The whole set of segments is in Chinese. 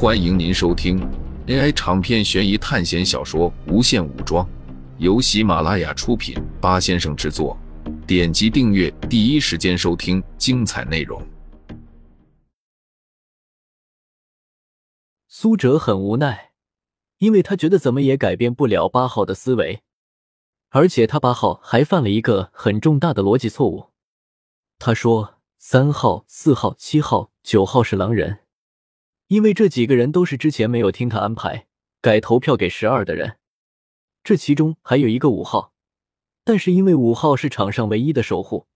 欢迎您收听 AI 长篇悬疑探险小说《无限武装》，由喜马拉雅出品，八先生制作。点击订阅，第一时间收听精彩内容。苏哲很无奈，因为他觉得怎么也改变不了八号的思维，而且他八号还犯了一个很重大的逻辑错误。他说三号、四号、七号、九号是狼人。因为这几个人都是之前没有听他安排改投票给十二的人，这其中还有一个五号，但是因为五号是场上唯一的守护，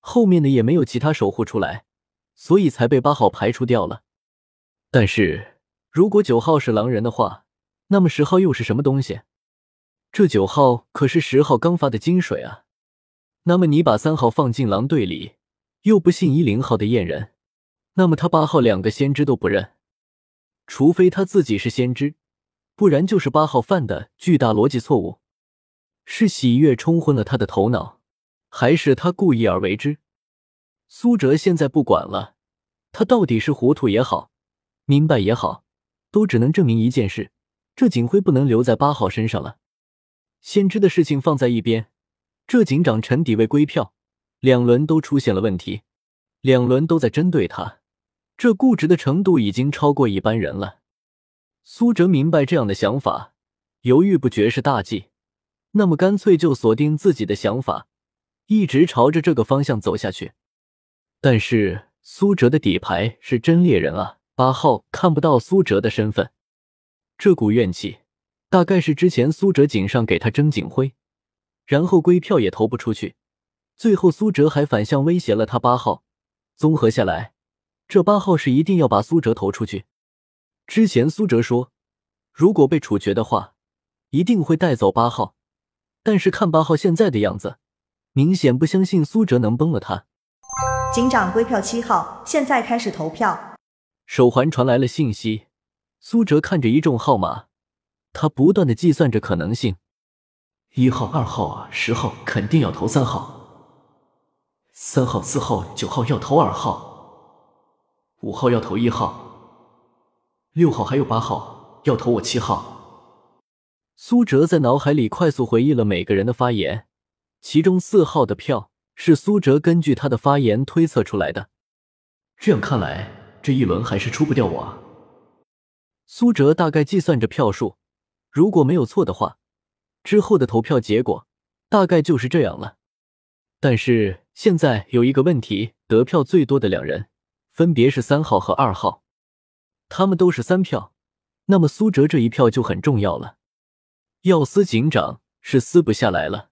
后面的也没有其他守护出来，所以才被八号排除掉了。但是如果九号是狼人的话，那么十号又是什么东西？这九号可是十号刚发的金水啊！那么你把三号放进狼队里，又不信一零号的验人，那么他八号两个先知都不认。除非他自己是先知，不然就是八号犯的巨大逻辑错误。是喜悦冲昏了他的头脑，还是他故意而为之？苏哲现在不管了，他到底是糊涂也好，明白也好，都只能证明一件事：这警徽不能留在八号身上了。先知的事情放在一边，这警长陈底位归票，两轮都出现了问题，两轮都在针对他。这固执的程度已经超过一般人了。苏哲明白这样的想法，犹豫不决是大忌，那么干脆就锁定自己的想法，一直朝着这个方向走下去。但是苏哲的底牌是真猎人啊，八号看不到苏哲的身份，这股怨气大概是之前苏哲井上给他争警徽，然后归票也投不出去，最后苏哲还反向威胁了他八号。综合下来。这八号是一定要把苏哲投出去。之前苏哲说，如果被处决的话，一定会带走八号。但是看八号现在的样子，明显不相信苏哲能崩了他。警长归票七号，现在开始投票。手环传来了信息，苏哲看着一众号码，他不断的计算着可能性：一号、二号啊，十号肯定要投三号，三号、四号、九号要投二号。五号要投一号，六号还有八号要投我七号。苏哲在脑海里快速回忆了每个人的发言，其中四号的票是苏哲根据他的发言推测出来的。这样看来，这一轮还是出不掉我。啊。苏哲大概计算着票数，如果没有错的话，之后的投票结果大概就是这样了。但是现在有一个问题，得票最多的两人。分别是三号和二号，他们都是三票，那么苏哲这一票就很重要了。要撕警长是撕不下来了，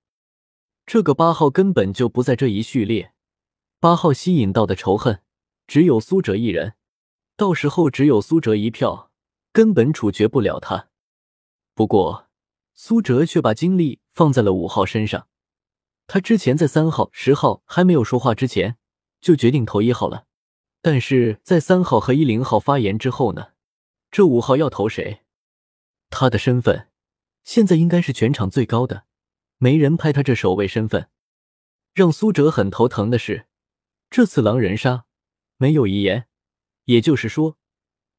这个八号根本就不在这一序列。八号吸引到的仇恨只有苏哲一人，到时候只有苏哲一票，根本处决不了他。不过苏哲却把精力放在了五号身上，他之前在三号、十号还没有说话之前，就决定投一号了。但是在三号和一零号发言之后呢？这五号要投谁？他的身份现在应该是全场最高的，没人拍他这守卫身份。让苏哲很头疼的是，这次狼人杀没有遗言，也就是说，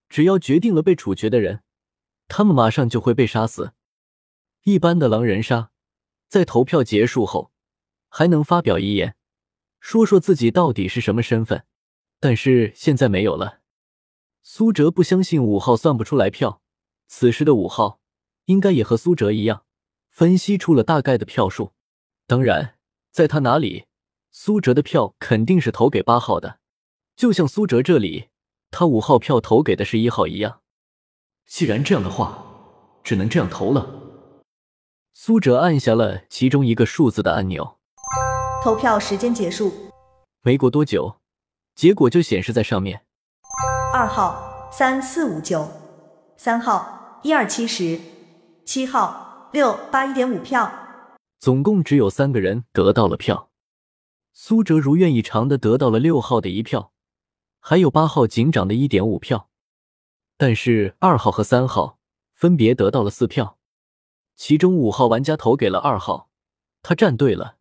只要决定了被处决的人，他们马上就会被杀死。一般的狼人杀，在投票结束后还能发表遗言，说说自己到底是什么身份。但是现在没有了。苏哲不相信五号算不出来票，此时的五号应该也和苏哲一样，分析出了大概的票数。当然，在他哪里，苏哲的票肯定是投给八号的，就像苏哲这里，他五号票投给的是一号一样。既然这样的话，只能这样投了。苏哲按下了其中一个数字的按钮，投票时间结束。没过多久。结果就显示在上面。二号三四五九，三号一二七十，七号六八一点五票，总共只有三个人得到了票。苏哲如愿以偿的得到了六号的一票，还有八号警长的一点五票，但是二号和三号分别得到了四票。其中五号玩家投给了二号，他站对了，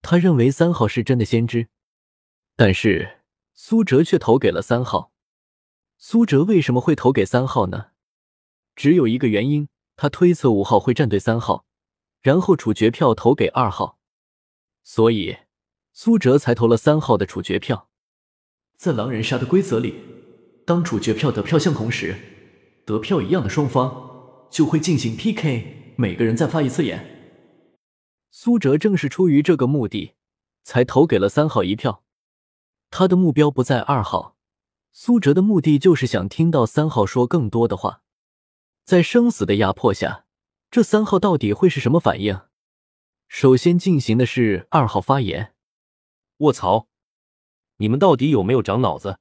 他认为三号是真的先知，但是。苏哲却投给了三号，苏哲为什么会投给三号呢？只有一个原因，他推测五号会站队三号，然后处决票投给二号，所以苏哲才投了三号的处决票。在狼人杀的规则里，当处决票得票相同时，得票一样的双方就会进行 PK，每个人再发一次言。苏哲正是出于这个目的，才投给了三号一票。他的目标不在二号，苏哲的目的就是想听到三号说更多的话。在生死的压迫下，这三号到底会是什么反应？首先进行的是二号发言。卧槽！你们到底有没有长脑子？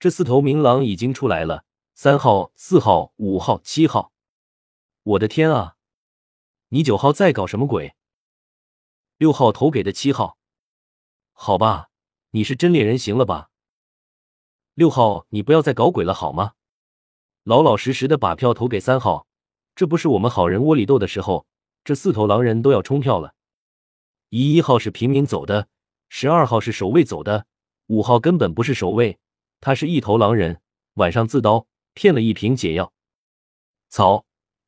这四头明狼已经出来了，三号、四号、五号、七号。我的天啊！你九号在搞什么鬼？六号投给的七号，好吧，你是真猎人行了吧？六号，你不要再搞鬼了好吗？老老实实的把票投给三号，这不是我们好人窝里斗的时候。这四头狼人都要冲票了。一一号是平民走的，十二号是守卫走的。五号根本不是守卫，他是一头狼人，晚上自刀骗了一瓶解药。操！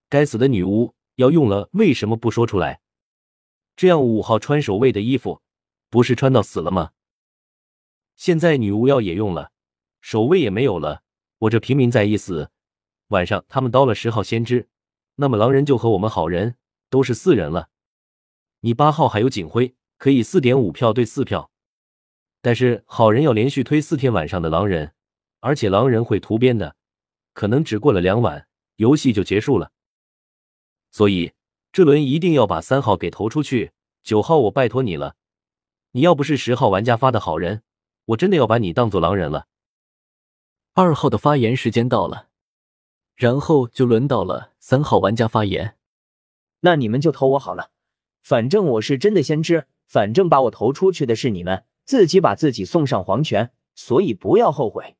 该死的女巫要用了，为什么不说出来？这样五号穿守卫的衣服，不是穿到死了吗？现在女巫药也用了，守卫也没有了，我这平民再一死，晚上他们刀了十号先知，那么狼人就和我们好人都是四人了。你八号还有警徽，可以四点五票对四票。但是好人要连续推四天晚上的狼人，而且狼人会涂边的，可能只过了两晚，游戏就结束了。所以这轮一定要把三号给投出去。九号，我拜托你了，你要不是十号玩家发的好人，我真的要把你当做狼人了。二号的发言时间到了，然后就轮到了三号玩家发言。那你们就投我好了，反正我是真的先知，反正把我投出去的是你们。自己把自己送上黄泉，所以不要后悔。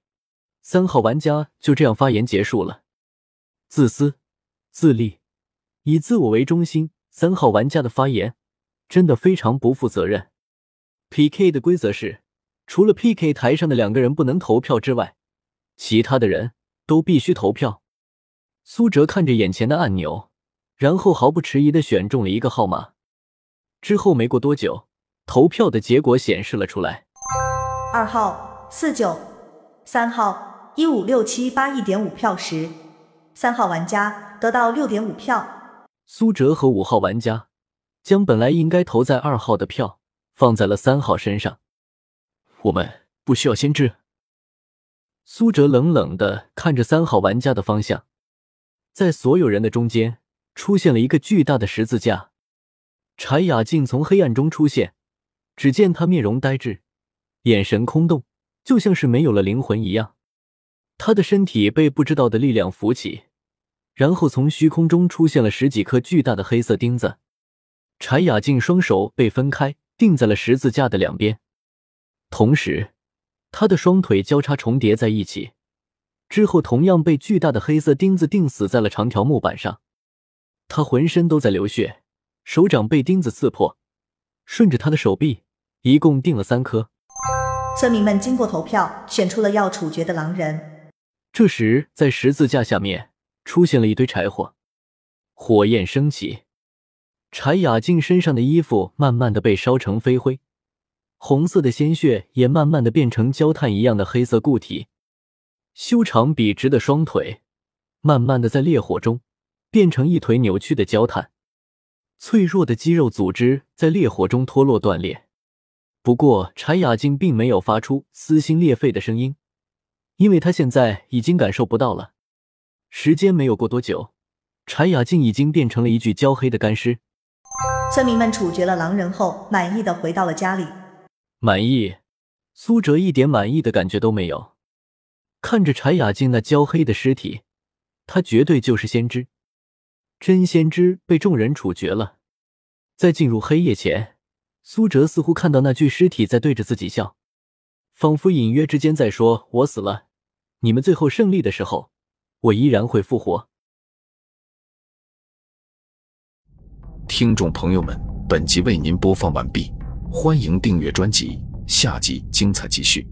三号玩家就这样发言结束了。自私、自利、以自我为中心，三号玩家的发言真的非常不负责任。PK 的规则是，除了 PK 台上的两个人不能投票之外，其他的人都必须投票。苏哲看着眼前的按钮，然后毫不迟疑的选中了一个号码。之后没过多久。投票的结果显示了出来，二号四九，三号一五六七八一点五票时，三号玩家得到六点五票。苏哲和五号玩家将本来应该投在二号的票放在了三号身上。我们不需要先知。苏哲冷冷的看着三号玩家的方向，在所有人的中间出现了一个巨大的十字架，柴雅静从黑暗中出现。只见他面容呆滞，眼神空洞，就像是没有了灵魂一样。他的身体被不知道的力量扶起，然后从虚空中出现了十几颗巨大的黑色钉子。柴雅静双手被分开，钉在了十字架的两边，同时，他的双腿交叉重叠在一起，之后同样被巨大的黑色钉子钉死在了长条木板上。他浑身都在流血，手掌被钉子刺破，顺着他的手臂。一共钉了三颗。村民们经过投票，选出了要处决的狼人。这时，在十字架下面出现了一堆柴火，火焰升起，柴雅静身上的衣服慢慢的被烧成飞灰，红色的鲜血也慢慢的变成焦炭一样的黑色固体，修长笔直的双腿慢慢的在烈火中变成一腿扭曲的焦炭，脆弱的肌肉组织在烈火中脱落断裂。不过，柴雅静并没有发出撕心裂肺的声音，因为她现在已经感受不到了。时间没有过多久，柴雅静已经变成了一具焦黑的干尸。村民们处决了狼人后，满意的回到了家里。满意？苏哲一点满意的感觉都没有。看着柴雅静那焦黑的尸体，他绝对就是先知，真先知被众人处决了。在进入黑夜前。苏哲似乎看到那具尸体在对着自己笑，仿佛隐约之间在说：“我死了，你们最后胜利的时候，我依然会复活。”听众朋友们，本集为您播放完毕，欢迎订阅专辑，下集精彩继续。